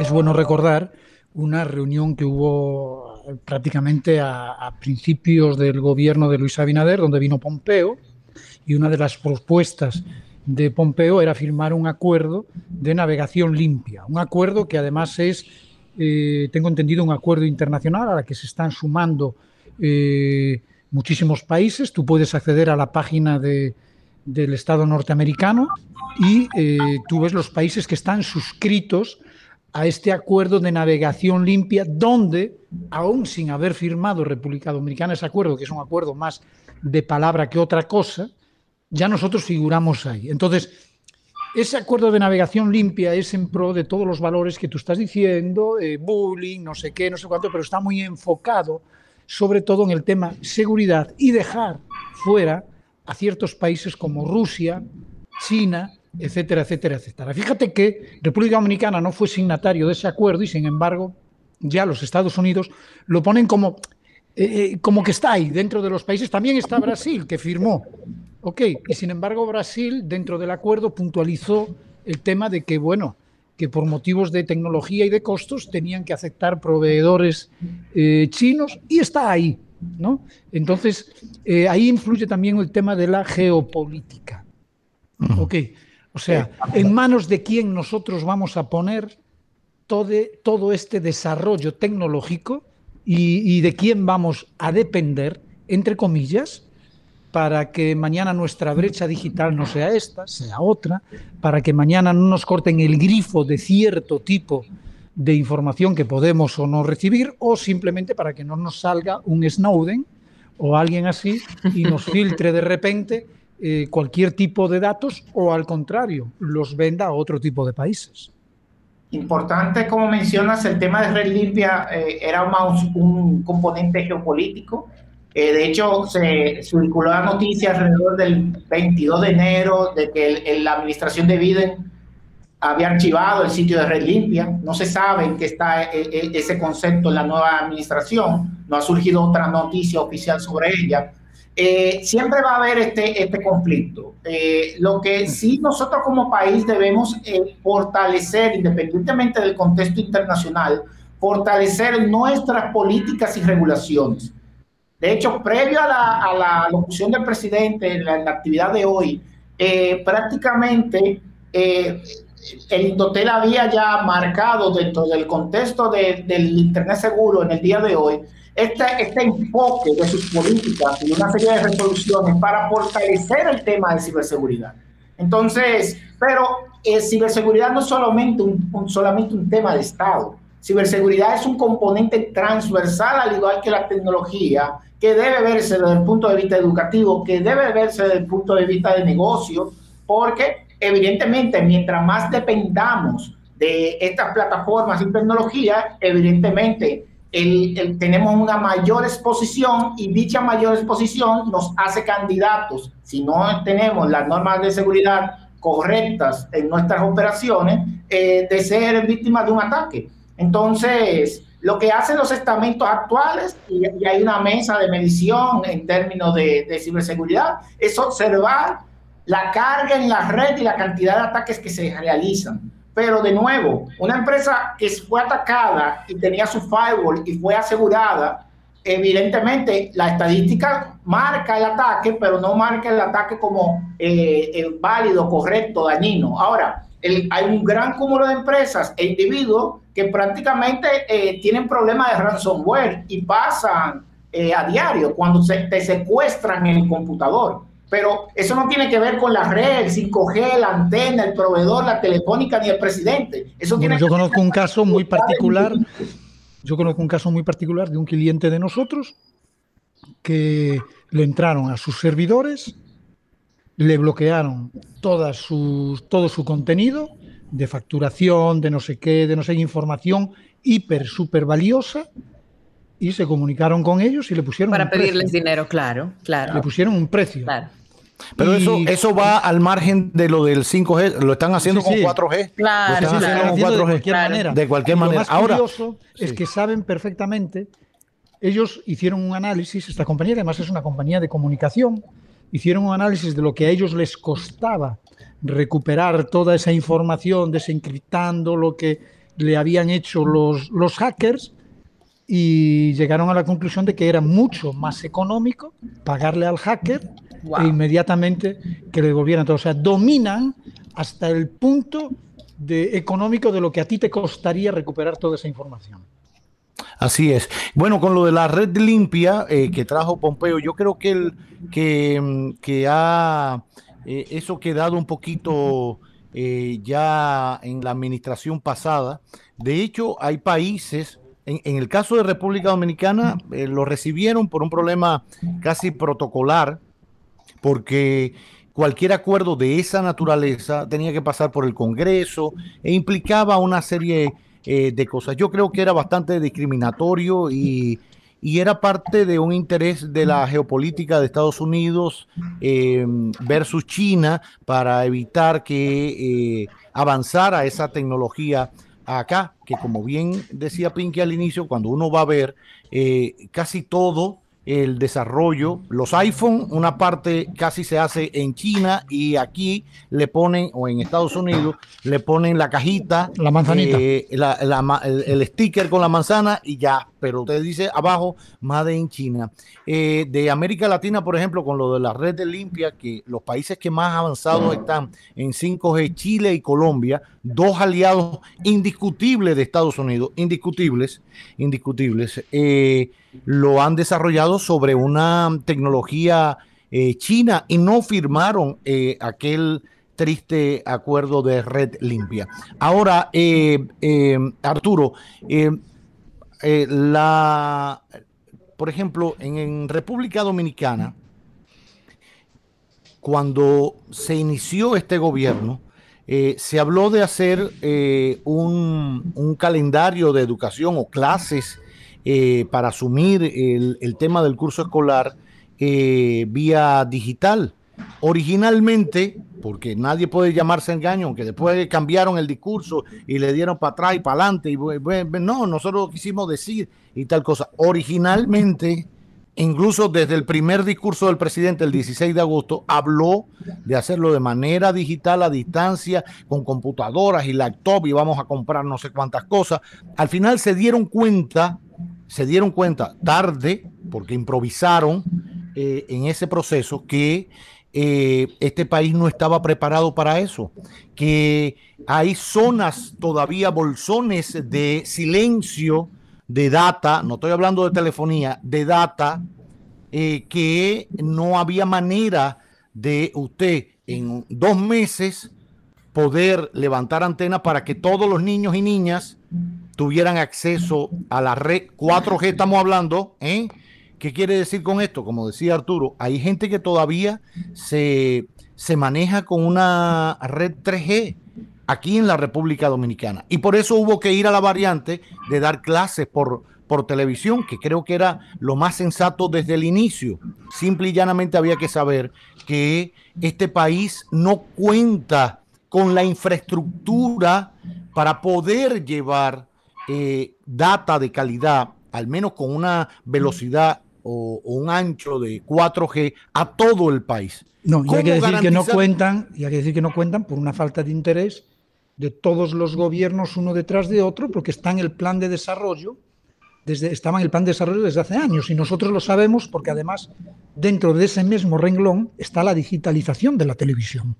es bueno recordar una reunión que hubo prácticamente a, principios del gobierno de Luis Abinader, donde vino Pompeo, y una de las propuestas de Pompeo era firmar un acuerdo de navegación limpia, un acuerdo que además es, eh, tengo entendido, un acuerdo internacional a la que se están sumando eh, muchísimos países. Tú puedes acceder a la página de, del Estado norteamericano y eh, tú ves los países que están suscritos a este acuerdo de navegación limpia, donde, aún sin haber firmado República Dominicana ese acuerdo, que es un acuerdo más de palabra que otra cosa, ya nosotros figuramos ahí. Entonces, ese acuerdo de navegación limpia es en pro de todos los valores que tú estás diciendo, eh, bullying, no sé qué, no sé cuánto, pero está muy enfocado sobre todo en el tema seguridad y dejar fuera a ciertos países como Rusia, China, etcétera, etcétera, etcétera. Fíjate que República Dominicana no fue signatario de ese acuerdo y sin embargo ya los Estados Unidos lo ponen como, eh, eh, como que está ahí dentro de los países. También está Brasil, que firmó. Ok, y sin embargo Brasil dentro del acuerdo puntualizó el tema de que, bueno, que por motivos de tecnología y de costos tenían que aceptar proveedores eh, chinos y está ahí. ¿no? Entonces, ahí influye también el tema de la geopolítica. Ok, o sea, ¿en manos de quién nosotros vamos a poner todo, todo este desarrollo tecnológico y, de quién vamos a depender, entre comillas, para que mañana nuestra brecha digital no sea esta, sea otra, para que mañana no nos corten el grifo de cierto tipo de información que podemos o no recibir, o simplemente para que no nos salga un Snowden o alguien así y nos filtre de repente eh, cualquier tipo de datos o al contrario, los venda a otro tipo de países. Importante, como mencionas, el tema de red limpia eh, era más un componente geopolítico. Eh, de hecho, se circuló la noticia alrededor del 22 de enero de que la administración de Biden había archivado el sitio de red limpia. No se sabe en qué está ese concepto en la nueva administración. No ha surgido otra noticia oficial sobre ella. Eh, siempre va a haber este, este conflicto. Eh, lo que sí nosotros como país debemos eh, fortalecer, independientemente del contexto internacional, fortalecer nuestras políticas y regulaciones. De hecho, previo a la, a la locución del presidente en la, actividad de hoy, prácticamente el Indotel había ya marcado dentro del contexto del Internet seguro en el día de hoy este, este enfoque de sus políticas y una serie de resoluciones para fortalecer el tema de ciberseguridad. Entonces, pero eh, ciberseguridad no es solamente un, solamente un tema de Estado. Ciberseguridad es un componente transversal, al igual que la tecnología, que debe verse desde el punto de vista educativo, que debe verse desde el punto de vista de negocio, porque evidentemente mientras más dependamos de estas plataformas y tecnología, evidentemente el, tenemos una mayor exposición y dicha mayor exposición nos hace candidatos, si no tenemos las normas de seguridad correctas en nuestras operaciones, eh, de ser víctimas de un ataque. Entonces, lo que hacen los estamentos actuales, y, hay una mesa de medición en términos de, de ciberseguridad, es observar la carga en la red y la cantidad de ataques que se realizan pero de nuevo, una empresa que fue atacada y tenía su firewall y fue asegurada, evidentemente la estadística marca el ataque, pero no marca el ataque como eh, eh, válido, correcto, dañino. Ahora, hay un gran cúmulo de empresas e individuos que prácticamente eh, tienen problemas de ransomware y pasan a diario cuando se, te secuestran el computador. Pero eso no tiene que ver con la red, 5G, la antena, el proveedor, la telefónica ni el presidente. Eso tiene yo conozco un caso muy particular. Yo conozco un caso muy particular de un cliente de nosotros que le entraron a sus servidores, le bloquearon toda todo su contenido de facturación, de no sé qué, de no sé qué información hiper, súper valiosa y se comunicaron con ellos y le pusieron para pedirles dinero, claro, claro. Le pusieron un precio. Claro. Pero eso, eso va al margen de lo del 5G, lo están haciendo con 4G. Claro, lo están haciendo con 4G. De cualquier manera. De cualquier manera. Lo más Ahora, curioso es que saben perfectamente, ellos hicieron un análisis, esta compañía además es una compañía de comunicación, hicieron un análisis de lo que a ellos les costaba recuperar toda esa información, desencriptando lo que le habían hecho los, los hackers y llegaron a la conclusión de que era mucho más económico pagarle al hacker e inmediatamente que le devolvieran todo. O sea, dominan hasta el punto de, económico de lo que a ti te costaría recuperar toda esa información. Así es. Bueno, con lo de la red limpia eh, que trajo Pompeo, yo creo que, el, que, mm, que ha eh, eso quedado un poquito eh, ya en la administración pasada. De hecho, hay países, en, el caso de República Dominicana, lo recibieron por un problema casi protocolar, porque cualquier acuerdo de esa naturaleza tenía que pasar por el Congreso e implicaba una serie eh, de cosas. Yo creo que era bastante discriminatorio y, era parte de un interés de la geopolítica de Estados Unidos eh, versus China para evitar que eh, avanzara esa tecnología acá, que como bien decía Pinky al inicio, cuando uno va a ver casi todo el desarrollo. Los iPhone, una parte casi se hace en China y aquí le ponen, o en Estados Unidos, le ponen la cajita, la manzanita, eh, el, sticker con la manzana y ya. Pero usted dice abajo, Made en China. Eh, de América Latina, por ejemplo, con lo de la red de limpia, que los países que más avanzados están en 5G, Chile y Colombia, dos aliados indiscutibles de Estados Unidos, indiscutibles, indiscutibles. Eh, lo han desarrollado sobre una tecnología eh, china y no firmaron eh, aquel triste acuerdo de red limpia. Ahora, eh, Arturo, la, por ejemplo, en, República Dominicana, cuando se inició este gobierno, se habló de hacer un, un, calendario de educación o clases eh, para asumir el, tema del curso escolar eh, vía digital. Originalmente, porque nadie puede llamarse engaño, aunque después cambiaron el discurso y le dieron para atrás y para adelante, y no, nosotros quisimos decir y tal cosa. Originalmente, incluso desde el primer discurso del presidente el 16 de agosto, habló de hacerlo de manera digital a distancia, con computadoras y laptop y vamos a comprar no sé cuántas cosas. Al final se dieron cuenta se dieron cuenta tarde, porque improvisaron eh, en ese proceso, que eh, este país no estaba preparado para eso, que hay zonas todavía, bolsones de silencio de data, no estoy hablando de telefonía, de data, eh, que no había manera de usted en dos meses poder levantar antenas para que todos los niños y niñas tuvieran acceso a la red 4G, estamos hablando, ¿eh? ¿Qué quiere decir con esto? Como decía Arturo, hay gente que todavía se, se maneja con una red 3G aquí en la República Dominicana. Y por eso hubo que ir a la variante de dar clases por, por televisión, que creo que era lo más sensato desde el inicio. Simple y llanamente había que saber que este país no cuenta con la infraestructura para poder llevar eh, data de calidad, al menos con una velocidad o, un ancho de 4G a todo el país. No, y hay que decir que no cuentan, y hay que decir que no cuentan por una falta de interés de todos los gobiernos uno detrás de otro, porque está en el plan de desarrollo, desde, estaba en el plan de desarrollo desde hace años, y nosotros lo sabemos porque además dentro de ese mismo renglón está la digitalización de la televisión.